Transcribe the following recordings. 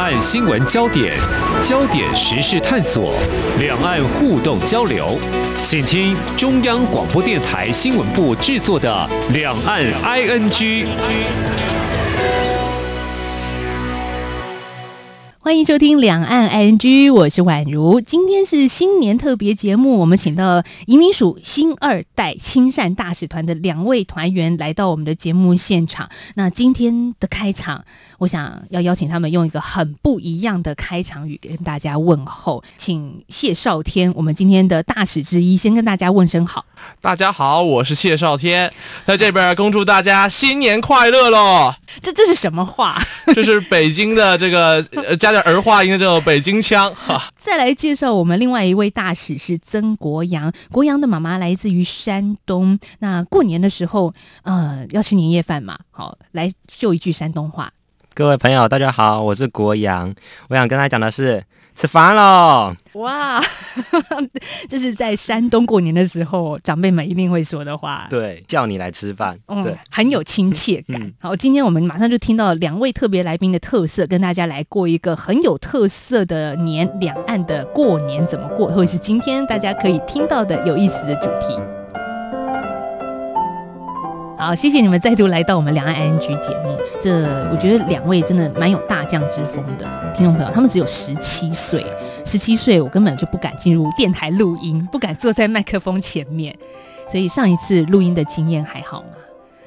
岸新闻焦点、焦点时事探索、两岸互动交流，请听中央广播电台新闻部制作的《两岸 ING》。欢迎收听《两岸 ING》，我是宛如。今天是新年特别节目，我们请到移民署新二代亲善大使团的两位团员来到我们的节目现场。那今天的开场，我想要邀请他们用一个很不一样的开场语跟大家问候。请谢少天，我们今天的大使之一，先跟大家问声好。大家好，我是谢少天，在这边恭祝大家新年快乐喽！这这是什么话？这是北京的这个呃加点儿化音的这种北京腔哈。再来介绍我们另外一位大使是曾国阳，国阳的妈妈来自于山东。那过年的时候，呃，要吃年夜饭嘛，好，来秀一句山东话。各位朋友，大家好，我是国阳，我想跟他讲的是吃饭喽。哇，这是在山东过年的时候，长辈们一定会说的话。对，叫你来吃饭，对，很有亲切感。好，今天我们马上就听到两位特别来宾的特色，跟大家来过一个很有特色的年，两岸的过年怎么过，或者是今天大家可以听到的有意思的主题。好，谢谢你们再度来到我们两岸 ING 节目。这我觉得两位真的蛮有大将之风的听众朋友，他们只有十七岁，十七岁我根本就不敢进入电台录音，不敢坐在麦克风前面，所以上一次录音的经验还好吗？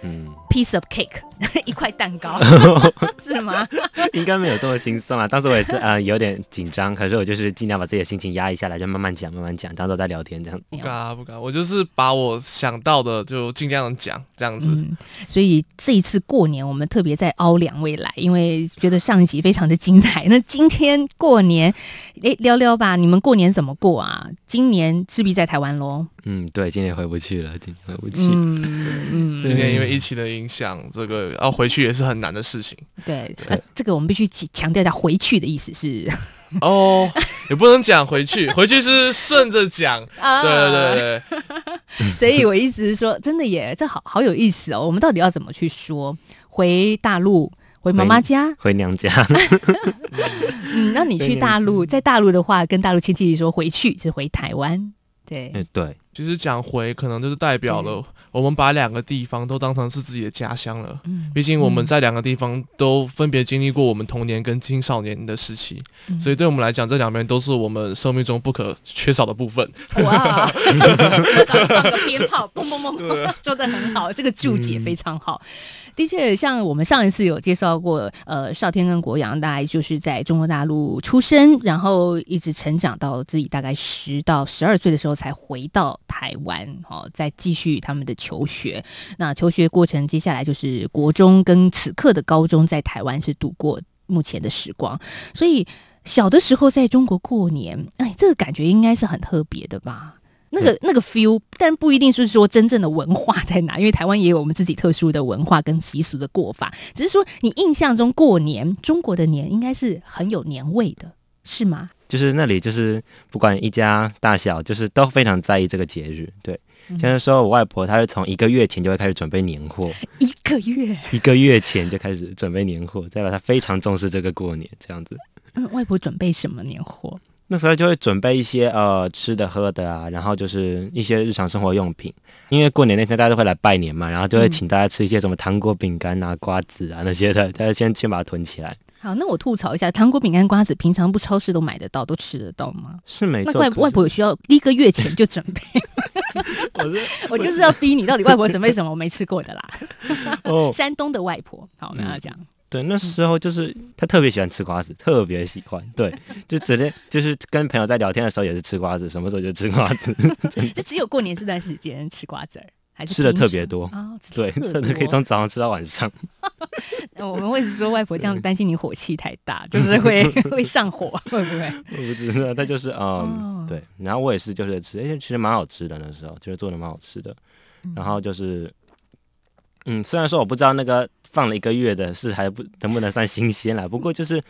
嗯，piece of cake，一块蛋糕，是吗？应该没有这么轻松啊。当时我也是呃有点紧张，可是我就是尽量把自己的心情压抑下来，就慢慢讲，慢慢讲，当做在聊天这样。不敢啊，不敢，我就是把我想到的就尽量讲这样子。所以这一次过年，我们特别在凹两位来，因为觉得上一集非常的精彩。那今天过年，哎，聊聊吧，你们过年怎么过啊？今年势必在台湾喽。嗯，对，今年回不去了，今年回不去。嗯嗯，今年因为疫情的影响，这个要回去也是很难的事情。对，那这个我们必须强调一下，回去的意思是哦，也不能讲回去，回去是顺着讲。对对对。所以我意思是说，真的耶，这好好有意思哦。我们到底要怎么去说回大陆，回妈妈家，回娘家？嗯，那你去大陆，在大陆的话，跟大陆亲戚说回去是回台湾。对，对。其实讲回，可能就是代表了我们把两个地方都当成是自己的家乡了。嗯，毕竟我们在两个地方都分别经历过我们童年跟青少年的时期，所以对我们来讲，这两边都是我们生命中不可缺少的部分。哇，放个鞭炮，砰砰砰，做的 很好，这个注解非常好。的确，像我们上一次有介绍过，呃，少天跟国阳，大概就是在中国大陆出生，然后一直成长到自己大概十到十二岁的时候才回到。台湾，好，再继续他们的求学。那求学过程，接下来就是国中跟此刻的高中，在台湾是度过目前的时光。所以小的时候在中国过年，哎，这个感觉应该是很特别的吧？那个那个 feel，但不一定是说真正的文化在哪，因为台湾也有我们自己特殊的文化跟习俗的过法。只是说，你印象中过年，中国的年应该是很有年味的，是吗？就是那里，就是不管一家大小，就是都非常在意这个节日。对，像说我外婆，她是从一个月前就会开始准备年货，一个月，一个月前就开始准备年货，代表她非常重视这个过年这样子。嗯，外婆准备什么年货？那时候就会准备一些呃吃的喝的啊，然后就是一些日常生活用品，因为过年那天大家都会来拜年嘛，然后就会请大家吃一些什么糖果、饼干啊、瓜子啊 那些的，大家先先把它囤起来。好，那我吐槽一下，糖果、饼干、瓜子，平常不超市都买得到，都吃得到吗？是没错。那外外婆有需要一个月前就准备？我是 我就是要逼你，到底外婆准备什么？我没吃过的啦。哦，山东的外婆，好，我们要讲。对，那时候就是他特别喜欢吃瓜子，特别喜欢。对，就整天就是跟朋友在聊天的时候也是吃瓜子，什么时候就吃瓜子。就只有过年这段时间吃瓜子儿。吃的特别多啊，对，真的可以从早上吃到晚上。我们会说外婆这样担心你火气太大，就是会 会上火，会不会？我不知道，他就是嗯，对。然后我也是就是吃，而且其实蛮好吃的那时候，就是做的蛮好吃的。然后就是，嗯，虽然说我不知道那个放了一个月的是还不能不能算新鲜了，不过就是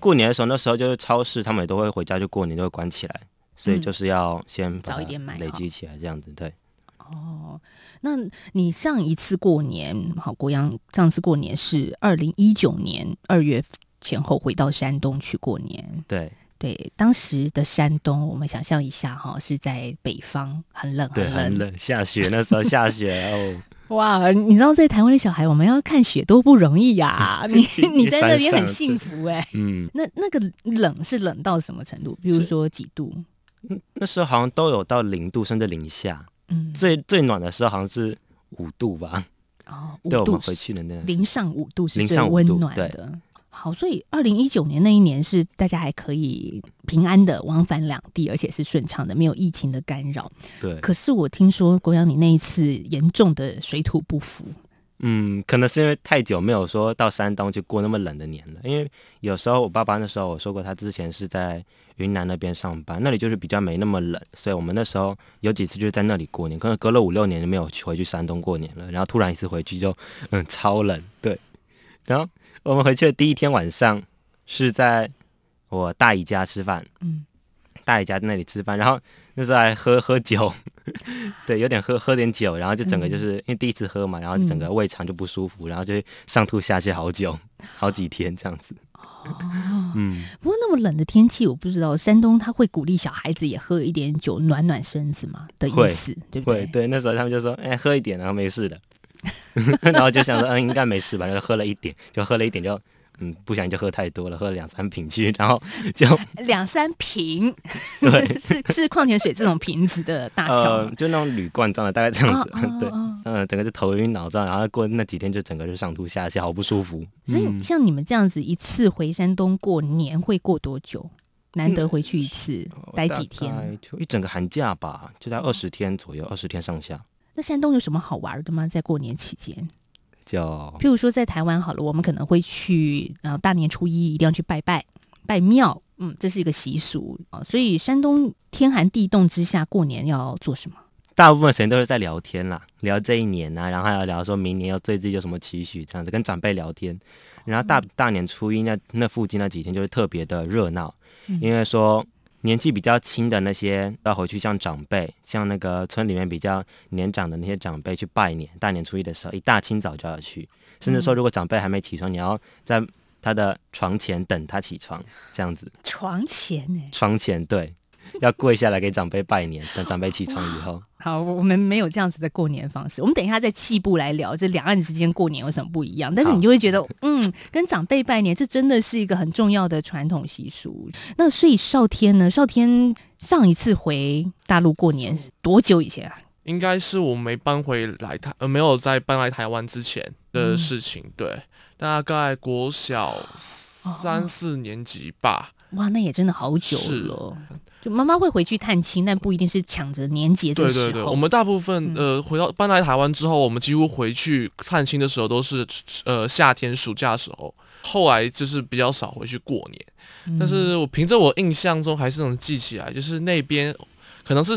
过年的时候，那时候就是超市他们也都会回家就过年就会关起来，所以就是要先早一点买累积起来这样子，对。哦，那你上一次过年，好，国阳上次过年是二零一九年二月前后回到山东去过年。对对，当时的山东，我们想象一下哈，是在北方，很冷，对，很冷，下雪，那时候下雪哦。哇，你知道在台湾的小孩，我们要看雪多不容易呀！你你在那边很幸福哎。嗯，那那个冷是冷到什么程度？比如说几度？那时候好像都有到零度，甚至零下。嗯，最最暖的时候好像是五度吧。哦，对，我们回去的那零上五度是最温暖的。好，所以二零一九年那一年是大家还可以平安的往返两地，而且是顺畅的，没有疫情的干扰。对。可是我听说国阳，你那一次严重的水土不服。嗯，可能是因为太久没有说到山东去过那么冷的年了。因为有时候我爸爸那时候我说过，他之前是在云南那边上班，那里就是比较没那么冷，所以我们那时候有几次就是在那里过年。可能隔了五六年就没有回去山东过年了，然后突然一次回去就嗯超冷，对，然后。我们回去的第一天晚上是在我大姨家吃饭，嗯，大姨家在那里吃饭，然后那时候还喝喝酒，对，有点喝喝点酒，然后就整个就是因为第一次喝嘛，然后整个胃肠就不舒服，然后就上吐下泻好久，好几天这样子。哦，嗯，不过那么冷的天气，我不知道山东他会鼓励小孩子也喝一点酒暖暖身子嘛的意思，对不对？对，那时候他们就说，哎，喝一点，然后没事的。然后就想说，嗯，应该没事吧？就喝了一点，就喝了一点，就嗯，不小心就喝太多了，喝了两三瓶去，然后就两三瓶，对，是是矿泉水这种瓶子的大小，就那种铝罐装的，大概这样子，对，嗯，整个就头晕脑胀，然后过那几天就整个就上吐下泻，好不舒服。所以像你们这样子一次回山东过年会过多久？难得回去一次，待几天？就一整个寒假吧，就在二十天左右，二十天上下。那山东有什么好玩的吗？在过年期间，就譬如说在台湾好了，我们可能会去，然后大年初一一定要去拜拜拜庙，嗯，这是一个习俗啊。所以山东天寒地冻之下过年要做什么？大部分时间都是在聊天啦，聊这一年啊，然后还要聊说明年要对自己有什么期许，这样子跟长辈聊天。然后大大年初一那那附近那几天就是特别的热闹，因为说。年纪比较轻的那些要回去向长辈，像那个村里面比较年长的那些长辈去拜年。大年初一的时候，一大清早就要去，甚至说如果长辈还没起床，你要在他的床前等他起床，这样子。床前呢？床前对。要跪下来给长辈拜年，等长辈起床以后。好，我们没有这样子的过年方式。我们等一下在气步来聊，这两岸之间过年有什么不一样？但是你就会觉得，嗯，跟长辈拜年，这真的是一个很重要的传统习俗。那所以少天呢？少天上一次回大陆过年多久以前啊？应该是我没搬回来台，呃，没有在搬来台湾之前的事情。对，大概国小三四年级吧。哇，那也真的好久了。就妈妈会回去探亲，但不一定是抢着年节的时候。对对对，我们大部分呃回到搬来台湾之后，我们几乎回去探亲的时候都是呃夏天暑假的时候。后来就是比较少回去过年，但是我凭着我印象中还是能记起来，就是那边可能是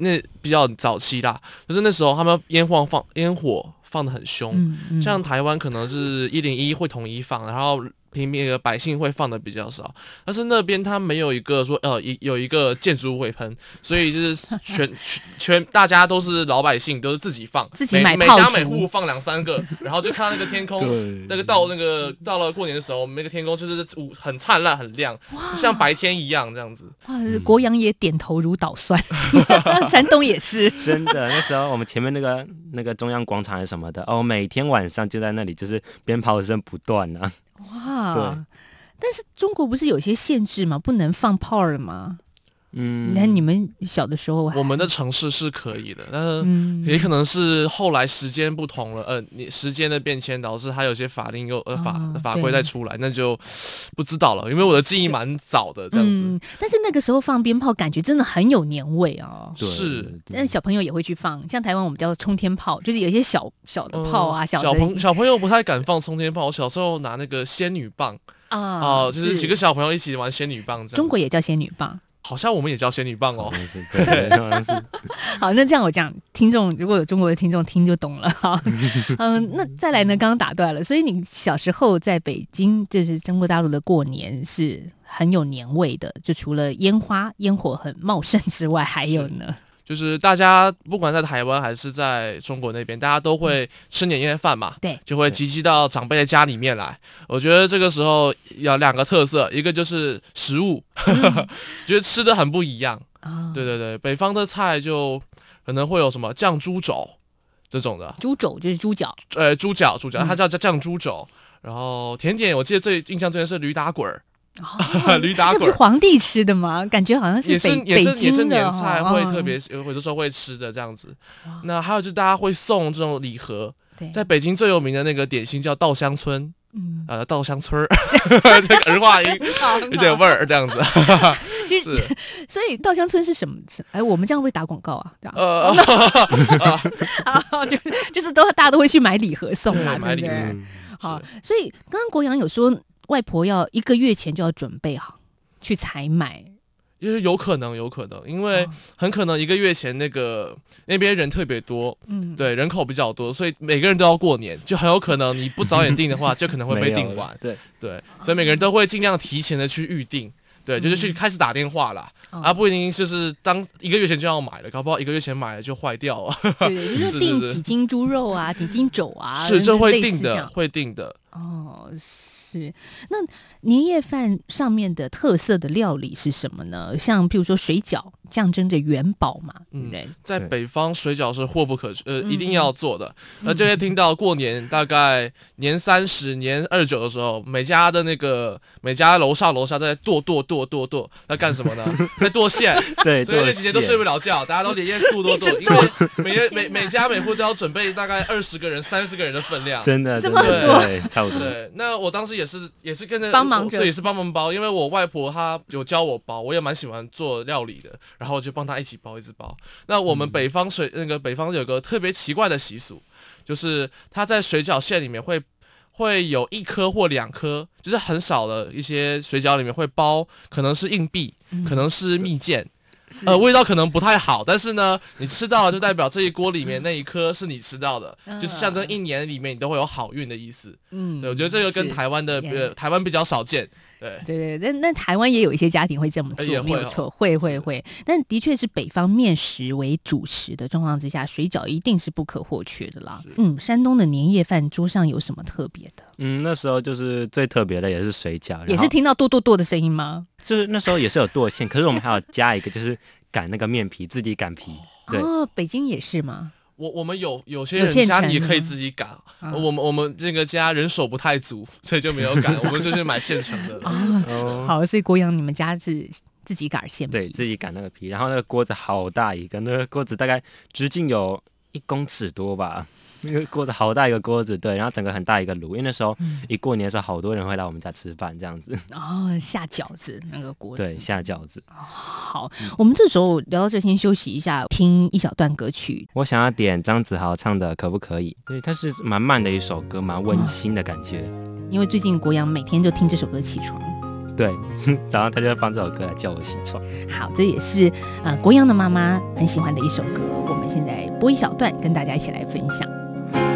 那比较早期啦，就是那时候他们烟花放烟火放的很凶，像台湾可能是一零一会统一放，然后。平民的百姓会放的比较少，但是那边他没有一个说呃一有一个建筑物会喷，所以就是全 全大家都是老百姓，都是自己放，自己买每家每户放两三个，然后就看到那个天空，那个到那个到了过年的时候，那个天空就是很灿烂很亮，像白天一样这样子。哇，国阳也点头如捣蒜，山东也是真的。那时候我们前面那个那个中央广场什么的哦，每天晚上就在那里，就是鞭炮声不断啊。哇！对，但是中国不是有些限制吗？不能放炮了吗？嗯，那你们小的时候，我们的城市是可以的，但是也可能是后来时间不同了，呃，你时间的变迁导致它有些法令又呃法法规再出来，那就不知道了。因为我的记忆蛮早的这样子，但是那个时候放鞭炮，感觉真的很有年味哦。是，但小朋友也会去放，像台湾我们叫冲天炮，就是有一些小小的炮啊，小小朋小朋友不太敢放冲天炮。我小时候拿那个仙女棒啊，哦就是几个小朋友一起玩仙女棒这样。中国也叫仙女棒。好像我们也叫仙女棒哦。好，那这样我讲，听众如果有中国的听众听就懂了哈。嗯，那再来呢？刚刚打断了，所以你小时候在北京，就是中国大陆的过年是很有年味的。就除了烟花烟火很茂盛之外，还有呢？就是大家不管在台湾还是在中国那边，大家都会吃年夜饭嘛，对，就会集集到长辈的家里面来。我觉得这个时候有两个特色，一个就是食物，觉得吃的很不一样。对对对，北方的菜就可能会有什么酱猪肘这种的，猪肘就是猪脚，呃，猪脚猪脚，它叫叫酱猪肘。然后甜点，我记得最印象最深是驴打滚儿。驴打滚是皇帝吃的吗？感觉好像是也是也是也是年菜会特别有有的时候会吃的这样子。那还有就是大家会送这种礼盒，在北京最有名的那个点心叫稻香村，嗯，呃，稻香村儿，这个儿化音 有点味儿这样子。其实，所以稻香村是什么？哎，我们这样会打广告啊？呃，就就是都大家都会去买礼盒送啊，买礼盒。好，所以刚刚国阳有说。外婆要一个月前就要准备好去采买，因为有可能，有可能，因为很可能一个月前那个那边人特别多，嗯，对，人口比较多，所以每个人都要过年，就很有可能你不早点订的话，就可能会被订完，对。对，所以每个人都会尽量提前的去预定，对，就是去开始打电话啦，啊，不一定就是当一个月前就要买了，搞不好一个月前买了就坏掉了，对，就是订几斤猪肉啊，几斤肘啊，是这会定的，会定的，哦。是，那年夜饭上面的特色的料理是什么呢？像譬如说水饺。象征着元宝嘛，嗯，在北方水饺是或不可，呃，一定要做的。那就会听到过年大概年三十、年二十九的时候，每家的那个每家楼上楼下都在剁剁剁剁剁，在干什么呢？在剁馅。对，所以那几天都睡不了觉，大家都连夜剁剁剁，因为每每每家每户都要准备大概二十个人、三十个人的分量，真的这么多，对，那我当时也是也是跟着帮忙，对，也是帮忙包，因为我外婆她有教我包，我也蛮喜欢做料理的。然后就帮她一起包，一直包。那我们北方水那个北方有个特别奇怪的习俗，就是他在水饺馅里面会会有一颗或两颗，就是很少的一些水饺里面会包，可能是硬币，可能是蜜饯，呃，味道可能不太好，但是呢，你吃到了就代表这一锅里面那一颗是你吃到的，就是象征一年里面你都会有好运的意思。嗯，对，我觉得这个跟台湾的呃台湾比较少见。对对对，那那台湾也有一些家庭会这么做，没有错，会会会。但的确是北方面食为主食的状况之下，水饺一定是不可或缺的啦。嗯，山东的年夜饭桌上有什么特别的？嗯，那时候就是最特别的也是水饺，也是听到剁剁剁的声音吗？就是那时候也是有剁馅，可是我们还要加一个，就是擀那个面皮，自己擀皮。哦，北京也是吗？我我们有有些人家里也可以自己擀，我们我们这个家人手不太足，所以就没有擀，我们就是买现成的。好，所以国阳你们家是自己擀馅皮，对自己擀那个皮，然后那个锅子好大一个，那个锅子大概直径有一公尺多吧。那个锅子好大一个锅子，对，然后整个很大一个炉，因为那时候一过年的时候，好多人会来我们家吃饭，这样子。哦，下饺子那个锅子。对，下饺子。好，我们这时候聊到这，先休息一下，听一小段歌曲。我想要点张子豪唱的，可不可以？对，它是蛮慢的一首歌，蛮温馨的感觉。因为最近国阳每天就听这首歌起床。对，早上他就会放这首歌来叫我起床。好，这也是呃国阳的妈妈很喜欢的一首歌。我们现在播一小段，跟大家一起来分享。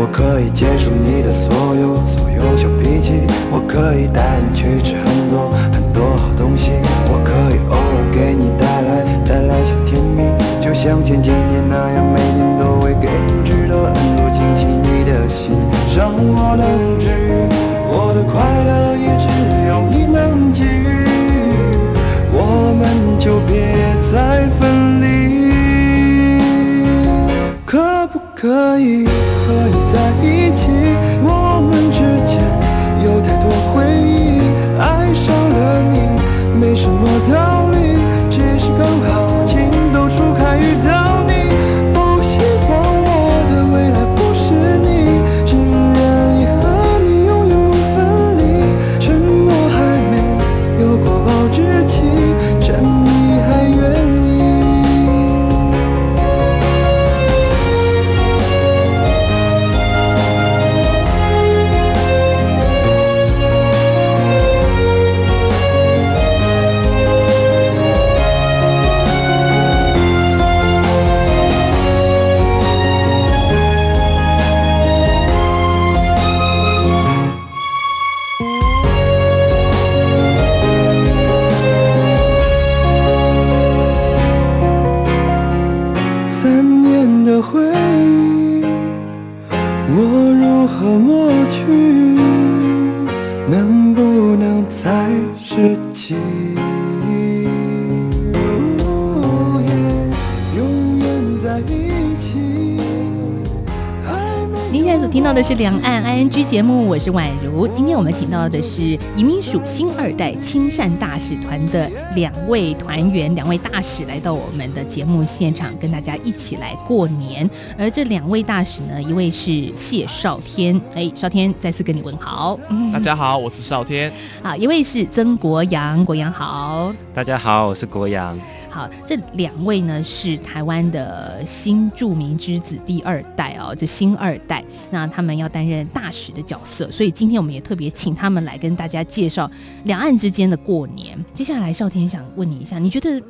我可以接受你的所有所有小脾气，我可以带你去吃很多很多好东西，我可以偶尔给你带来带来些甜蜜，就像前几目，我是宛如。今天我们请到的是移民署新二代亲善大使团的两位团员，两位大使来到我们的节目现场，跟大家一起来过年。而这两位大使呢，一位是谢少天，哎，少天再次跟你问好。大家好，我是少天。啊，一位是曾国阳，国阳好。大家好，我是国阳。好，这两位呢是台湾的新著名之子第二代哦，这新二代，那他们要担任大使的角色，所以今天我们也特别请他们来跟大家介绍两岸之间的过年。接下来，少天想问你一下，你觉得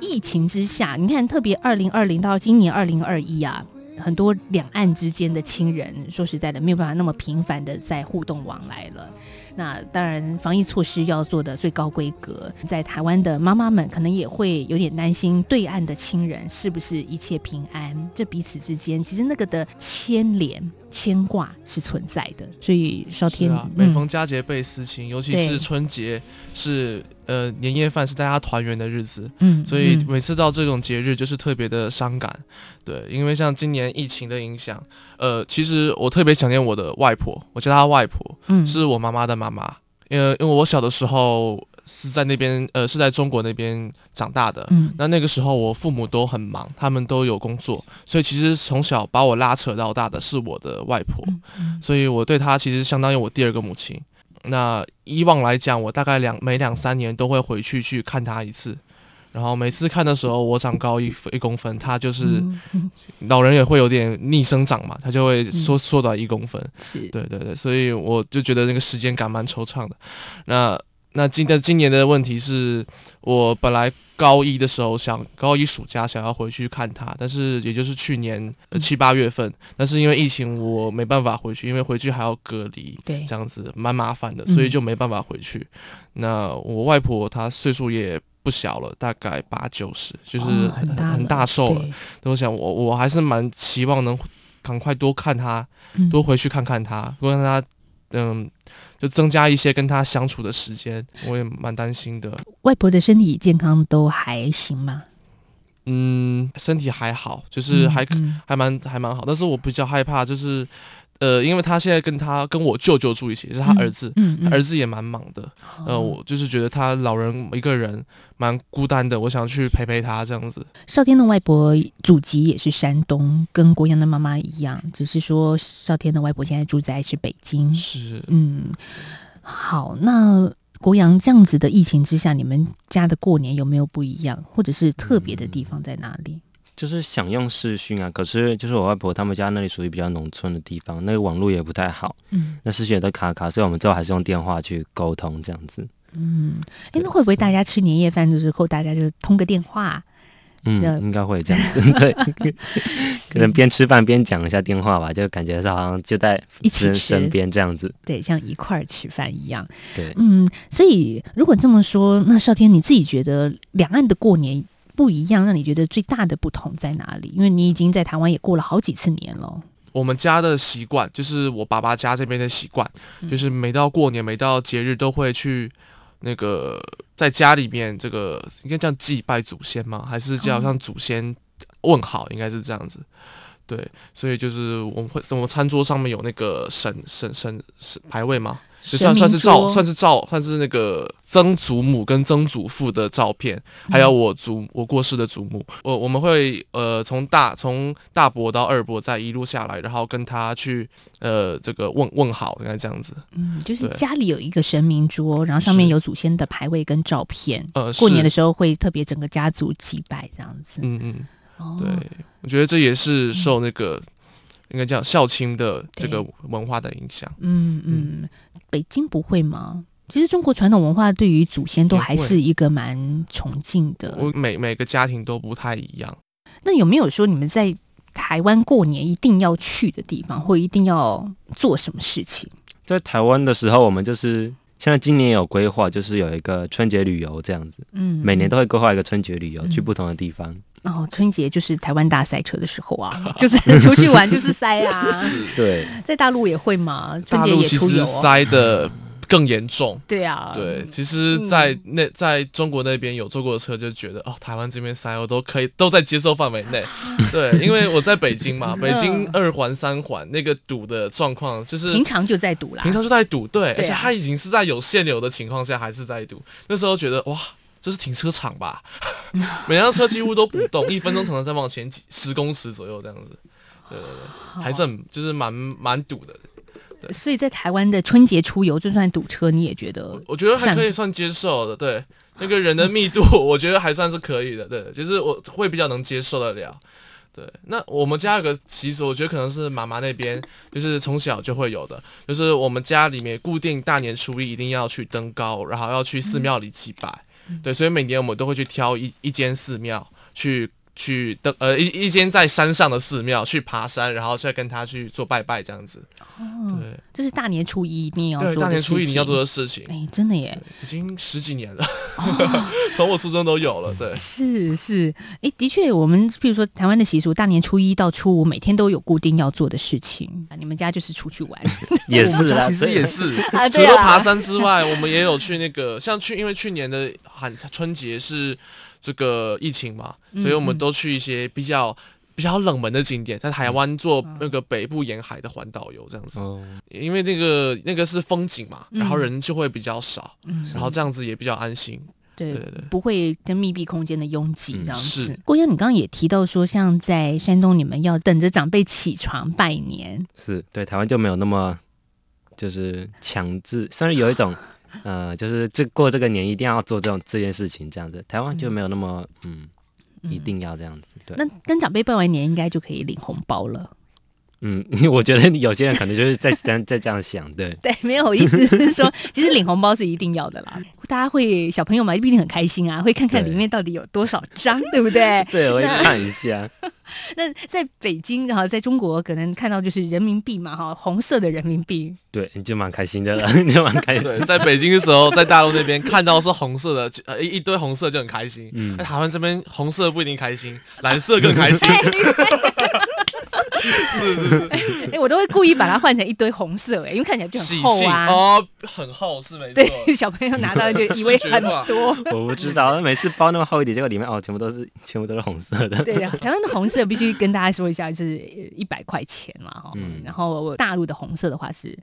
疫情之下，你看特别二零二零到今年二零二一啊，很多两岸之间的亲人，说实在的，没有办法那么频繁的在互动往来了。那当然，防疫措施要做的最高规格，在台湾的妈妈们可能也会有点担心，对岸的亲人是不是一切平安？这彼此之间其实那个的牵连、牵挂是存在的。所以少天，每嗯逢佳节倍思亲，尤其是春节是呃年夜饭是大家团圆的日子，嗯所以嗯每次到这种节日就是特别的伤感。对，因为像今年疫情的影响，呃，其实我特别想念我的外婆，我叫她外婆，嗯是我妈妈的妈妈。因为因为我小的时候是在那边，呃，是在中国那边长大的。嗯那那个时候我父母都很忙，他们都有工作，所以其实从小把我拉扯到大的是我的外婆，嗯所以我对她其实相当于我第二个母亲。那以往来讲，我大概两每两三年都会回去去看他一次，然后每次看的时候，我长高一一公分，他就是老人也会有点逆生长嘛，他就会缩缩短一公分。是对对对，所以我就觉得那个时间感蛮惆怅的。那那今的今年的问题是我本来高一的时候想高一暑假想要回去看他，但是也就是去年呃七八月份，但是因为疫情我没办法回去，因为回去还要隔离，对这样子蛮麻烦的，嗯所以就没办法回去。那我外婆她岁数也不小了，大概八九十，就是哦很、很大很大寿了。那我想我我还是蛮期望能赶快多看他，嗯多回去看看他，多让他嗯，就增加一些跟他相处的时间。我也蛮担心的，外婆的身体健康都还行吗？嗯，身体还好，就是还还蛮还蛮好，但是我比较害怕就是。呃，因为他现在跟他跟我舅舅住一起，就是他儿子，嗯他儿子也蛮忙的。呃，我就是觉得他老人一个人蛮孤单的，我想去陪陪他这样子。少天的外婆祖籍也是山东，跟国阳的妈妈一样，只是说少天的外婆现在住在是北京。是，嗯，好，那国阳这样子的疫情之下，你们家的过年有没有不一样，或者是特别的地方在哪里？就是想用视讯啊，可是就是我外婆他们家那里属于比较农村的地方，那个网络也不太好，嗯那视讯也都卡卡，所以我们最后还是用电话去沟通这样子。嗯，哎，那会不会大家吃年夜饭的时候，大家就通个电话？嗯，应该会这样子，对，可能边吃饭边讲一下电话吧，就感觉是好像就在一起身边这样子。对，像一块儿吃饭一样。对，嗯，所以如果这么说，那少天你自己觉得两岸的过年不一样，让你觉得最大的不同在哪里？因为你已经在台湾也过了好几次年了。我们家的习惯就是我爸爸家这边的习惯，嗯就是每到过年、每到节日都会去那个在家里面这个应该叫祭拜祖先吗？还是叫哦向祖先问好？应该是这样子。对，所以就是我们会，我们餐桌上面有那个神神神神牌位嘛，就算算是照算是照算是那个曾祖母跟曾祖父的照片，还有我祖我过世的祖母，我我们会呃从大从大伯到二伯再一路下来，然后跟他去呃这个问问好，应该这样子。嗯，就是家里有一个神明桌，然后上面有祖先的牌位跟照片。呃，过年的时候会特别整个家族祭拜这样子。嗯嗯，哦。对，我觉得这也是受那个、应该叫孝亲的这个文化的影响。嗯。嗯，北京不会吗？其实中国传统文化对于祖先都还是一个蛮崇敬的。我每每个家庭都不太一样。那有没有说你们在台湾过年一定要去的地方，或一定要做什么事情？在台湾的时候，我们就是现在今年有规划，就是有一个春节旅游这样子，嗯，每年都会规划一个春节旅游，嗯去不同的地方。哦，春节就是台湾大塞车的时候啊，就是出去玩就是塞啊。对，在大陆也会嘛？春节也大陆其实出游哦。塞的更严重。对啊，对，其实，在那在中国那边有坐过的车，就觉得哦，台湾这边塞我都可以都在接受范围内。对，因为我在北京嘛，北京二环三环那个堵的状况，就是平常就在堵啦，平常就在堵，对，而且它已经是在有限流的情况下还是在堵。那时候觉得哇。这是停车场吧？每辆车几乎都不动，一分钟常常在往前几十公尺左右这样子。对对对，还是很就是蛮蛮堵的。所以在台湾的春节出游，就算堵车，你也觉得我觉得还可以算接受的。对，那个人的密度，我觉得还算是可以的。对，就是我会比较能接受得了。对，那我们家有个习俗，我觉得可能是妈妈那边就是从小就会有的，就是我们家里面固定大年初一一定要去登高，然后要去寺庙里祭拜。对，所以每年我们都会去挑一一间寺庙去去登呃一一间在山上的寺庙去爬山，然后再跟他去做拜拜这样子。哦对，这是大年初一一定要做大年初一你要做的的事情。哎，真的耶，已经十几年了，从我出生都有了。对，是是，哎，的确，我们譬如说台湾的习俗，大年初一到初五每天都有固定要做的事情。啊你们家就是出去玩，也是啦，其实也是，啊啊除了爬山之外，我们也有去那个，像去，因为去年的寒春节是这个疫情嘛，所以我们都去一些比较比较冷门的景点，在台湾做那个北部沿海的环岛游这样子，哦，因为那个那个是风景嘛，嗯。然后人就会比较少，嗯。然后这样子也比较安心。对对对对。不会跟密闭空间的拥挤嗯这样子。是。郭阳，你刚刚也提到说，像在山东，你们要等着长辈起床拜年，是对台湾就没有那么就是强制，虽然有一种呃，就是这过这个年一定要做这种这件事情这样子，台湾就没有那么嗯，一定要这样子。对，那跟长辈拜完年，应该就可以领红包了。嗯，我觉得有些人可能就是在在在这样想，对。对，没有，我意思是说，其实领红包是一定要的啦。大家会小朋友嘛，一定很开心啊，会看看对里面到底有多少张，对不对？对，我会看一下。那在北京，然后在中国，可能看到就是人民币嘛，哈，红色的人民币，对，你就蛮开心的了，你就蛮开心，。在北京的时候，在大陆那边看到是红色的，呃一一堆红色就很开心。嗯台湾这边红色不一定开心，蓝色更开心。是是是，哎，我都会故意把它换成一堆红色，哎，因为看起来就很厚啊。哦，很厚是没错。对，小朋友拿到就以为很多。我不知道，每次包那么厚一点，结果里面哦，全部都是全部都是红色的。对的，台湾的红色必须跟大家说一下，就是一百块钱嘛，哈。嗯然后大陆的红色的话是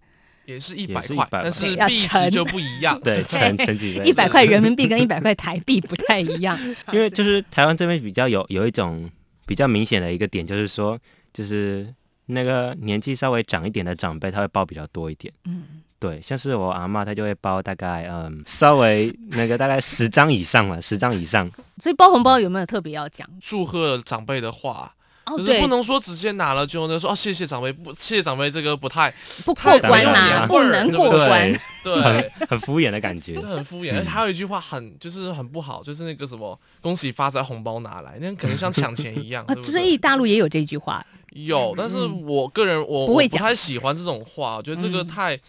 也是一百块是100，但是要币值就不一样。对，乘乘几倍。一百块人民币跟一百块台币不太一样，因为就是台湾这边比较有有一种比较明显的一个点，就是说，就是那个年纪稍微长一点的长辈，他会包比较多一点。嗯，对，像是我阿妈，她就会包大概嗯稍微那个大概 十张以上了，十张以上。所以包红包有没有特别要讲？祝贺长辈的话，哦，对就是不，能说直接拿了就那说哦谢谢长辈，不谢谢长辈这个不太不过关啦不能过关对。对。很很敷衍的感觉就。很敷衍，而且还有一句话很就是很不好，就是那个什么“恭喜发财，红包拿来”，那可能像抢钱一样，啊所以大陆也有这句话，有，但是我个人我我不太喜欢这种话，我觉得这个嗯太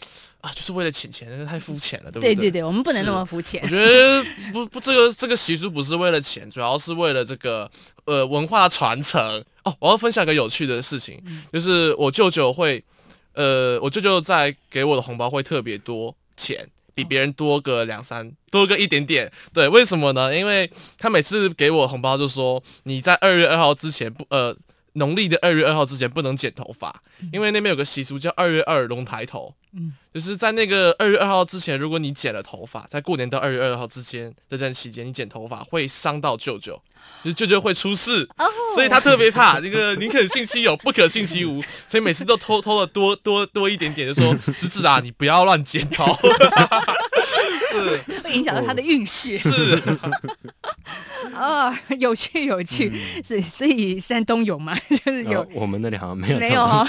啊，就是为了钱钱，那个太肤浅了，对不对对对对，我们不能那么肤浅我。觉得不不，这个这个习俗不是为了钱，主要是为了这个呃文化传承。哦，我要分享一个有趣的事情，嗯就是我舅舅会，呃，我舅舅在给我的红包会特别多钱，比别人多个两三，多个一点点。对，为什么呢？因为他每次给我红包就说你在二月二号之前不呃。农历的二月二号之前不能剪头发，因为那边有个习俗叫二月二龙抬头，嗯。就是在那个二月二号之前，如果你剪了头发，在过年到二月二号之间的这段期间，你剪头发会伤到舅舅，就是舅舅会出事，哦。所以他特别怕这个宁可信其有，不可信其无，所以每次都偷偷的多多多一点点，就说 侄子啊，你不要乱剪头，是 会影响到他的运势是，啊，有趣有趣，是所以山东有吗？就是有我们那里好像没有这没有。哦？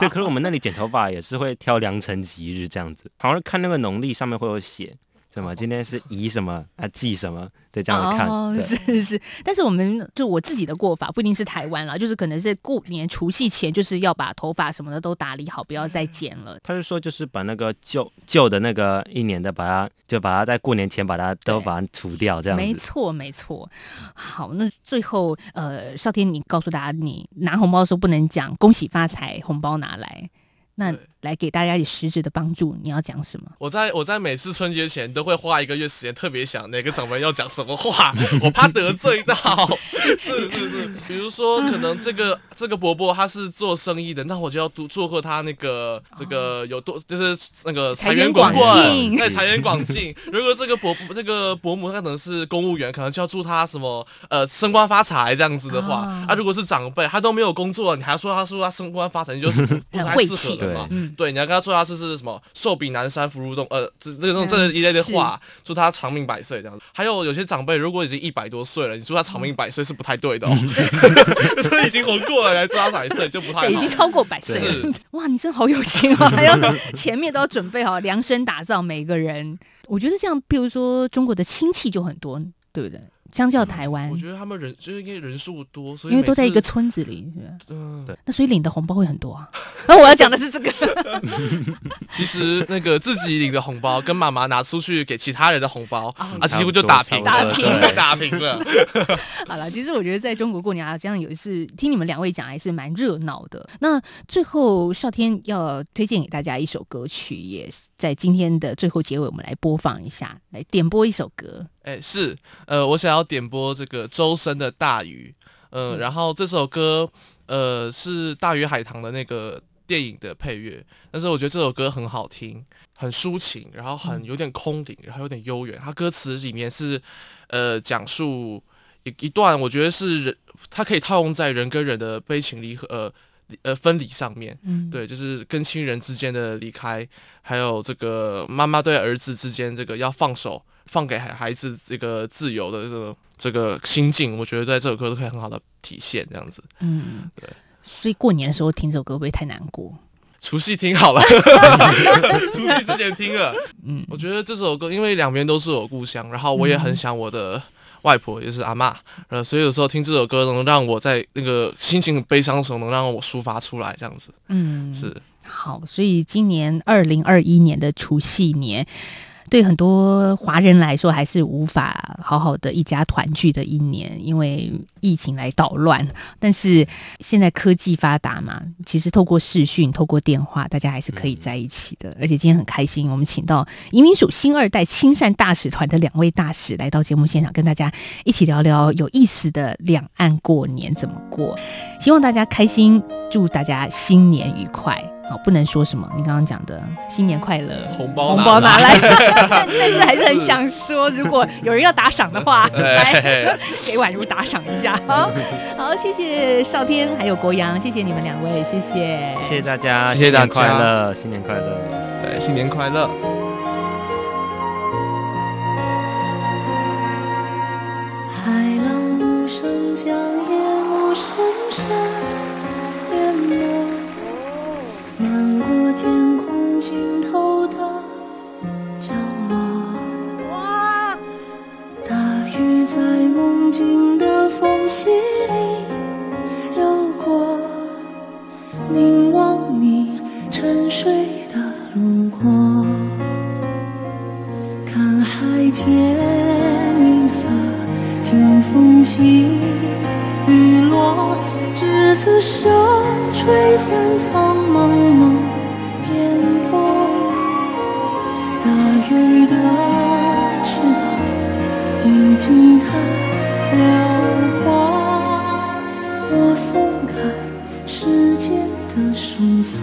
对，可是我们那里剪头发也是会挑良辰吉日这样子，好像看那个农历上面会有写什么，今天是以什么啊记什么，对，这样子看。哦，是是，但是我们就我自己的过法，不一定是台湾啦，就是可能是过年除夕前，就是要把头发什么的都打理好，不要再剪了。他是说，就是把那个旧旧的那个一年的，把它就把它在过年前把它都把它除掉，这样子。没错，没错。好，那最后呃，少天，你告诉大家，你拿红包的时候不能讲“恭喜发财”，红包拿来。那对来给大家以实质的帮助，你要讲什么？我在我在每次春节前都会花一个月时间，特别想哪个长辈要讲什么话，我怕得罪到。是是是，比如说可能这个这个伯伯他是做生意的，那我就要多祝贺他那个这个有多就是那个财源滚滚，在财源广进。如果这个伯这个伯母他可能是公务员，可能就要祝他什么呃升官发财这样子的话。啊，如果是长辈他都没有工作，你还说他说他升官发财，就是 不太适合的嘛。对，你要跟他说他是是什么寿比南山福如东，呃，这这种这一类的话，祝他长命百岁这样子。还有有些长辈如果已经一百多岁了，你祝他长命百岁是不太对的哦，所以已经活过了来祝他百岁就不太。已经超过百岁了，哇，你真好有心啊！还要 前面都要准备好量身打造每个人。我觉得这样，比如说中国的亲戚就很多，对不对？相较台湾，我觉得他们人就是因为人数多，所以因为都在一个村子里，是吧？嗯，对。那所以领的红包会很多啊。那我要讲的是这个。其实那个自己领的红包跟妈妈拿出去给其他人的红包啊，几乎就打平，打平了，打平了。好了，其实我觉得在中国过年啊，这样有一次听你们两位讲还是蛮热闹的。那最后少天要推荐给大家一首歌曲，也在今天的最后结尾，我们来播放一下，来点播一首歌。哎，是，呃，我想要点播这个周深的《大鱼》，嗯，然后这首歌，呃，是《大鱼海棠》的那个电影的配乐，但是我觉得这首歌很好听，很抒情，然后很有点空灵，然后有点悠远。它歌词里面是，呃，讲述一一段，我觉得是人，它可以套用在人跟人的悲情离合，呃，呃，分离上面，嗯，对，就是跟亲人之间的离开，还有这个妈妈对儿子之间这个要放手。放给孩孩子这个自由的这个这个心境，我觉得在这首歌都可以很好的体现这样子。嗯，对。所以过年的时候听这首歌会不会太难过？除夕听好了，除夕之前听了。嗯，我觉得这首歌因为两边都是我故乡，然后我也很想我的外婆，也是阿妈，呃，所以有时候听这首歌能让我在那个心情很悲伤的时候，能让我抒发出来这样子。嗯，是。好，所以今年二零二一年的除夕年。对很多华人来说，还是无法好好的一家团聚的一年，因为疫情来捣乱。但是现在科技发达嘛，其实透过视讯、透过电话，大家还是可以在一起的。而且今天很开心，我们请到移民署新二代亲善大使团的两位大使来到节目现场，跟大家一起聊聊有意思的两岸过年怎么过。希望大家开心，祝大家新年愉快。好，不能说什么。你刚刚讲的新年快乐，红包红包拿来，但是还是很想说，如果有人要打赏的话，来 给宛如打赏一下。好，好，谢谢少天还有国阳，谢谢你们两位，谢谢，谢谢大家，谢谢大家，快乐，新年快乐，对，新年快乐。尽头的角落，大雨在梦境的缝隙里流过，凝望你沉睡的轮廓，看海天一色，听风起雨落。执子手，吹散苍茫茫烟。给的翅膀已经太辽阔我松开时间的绳索。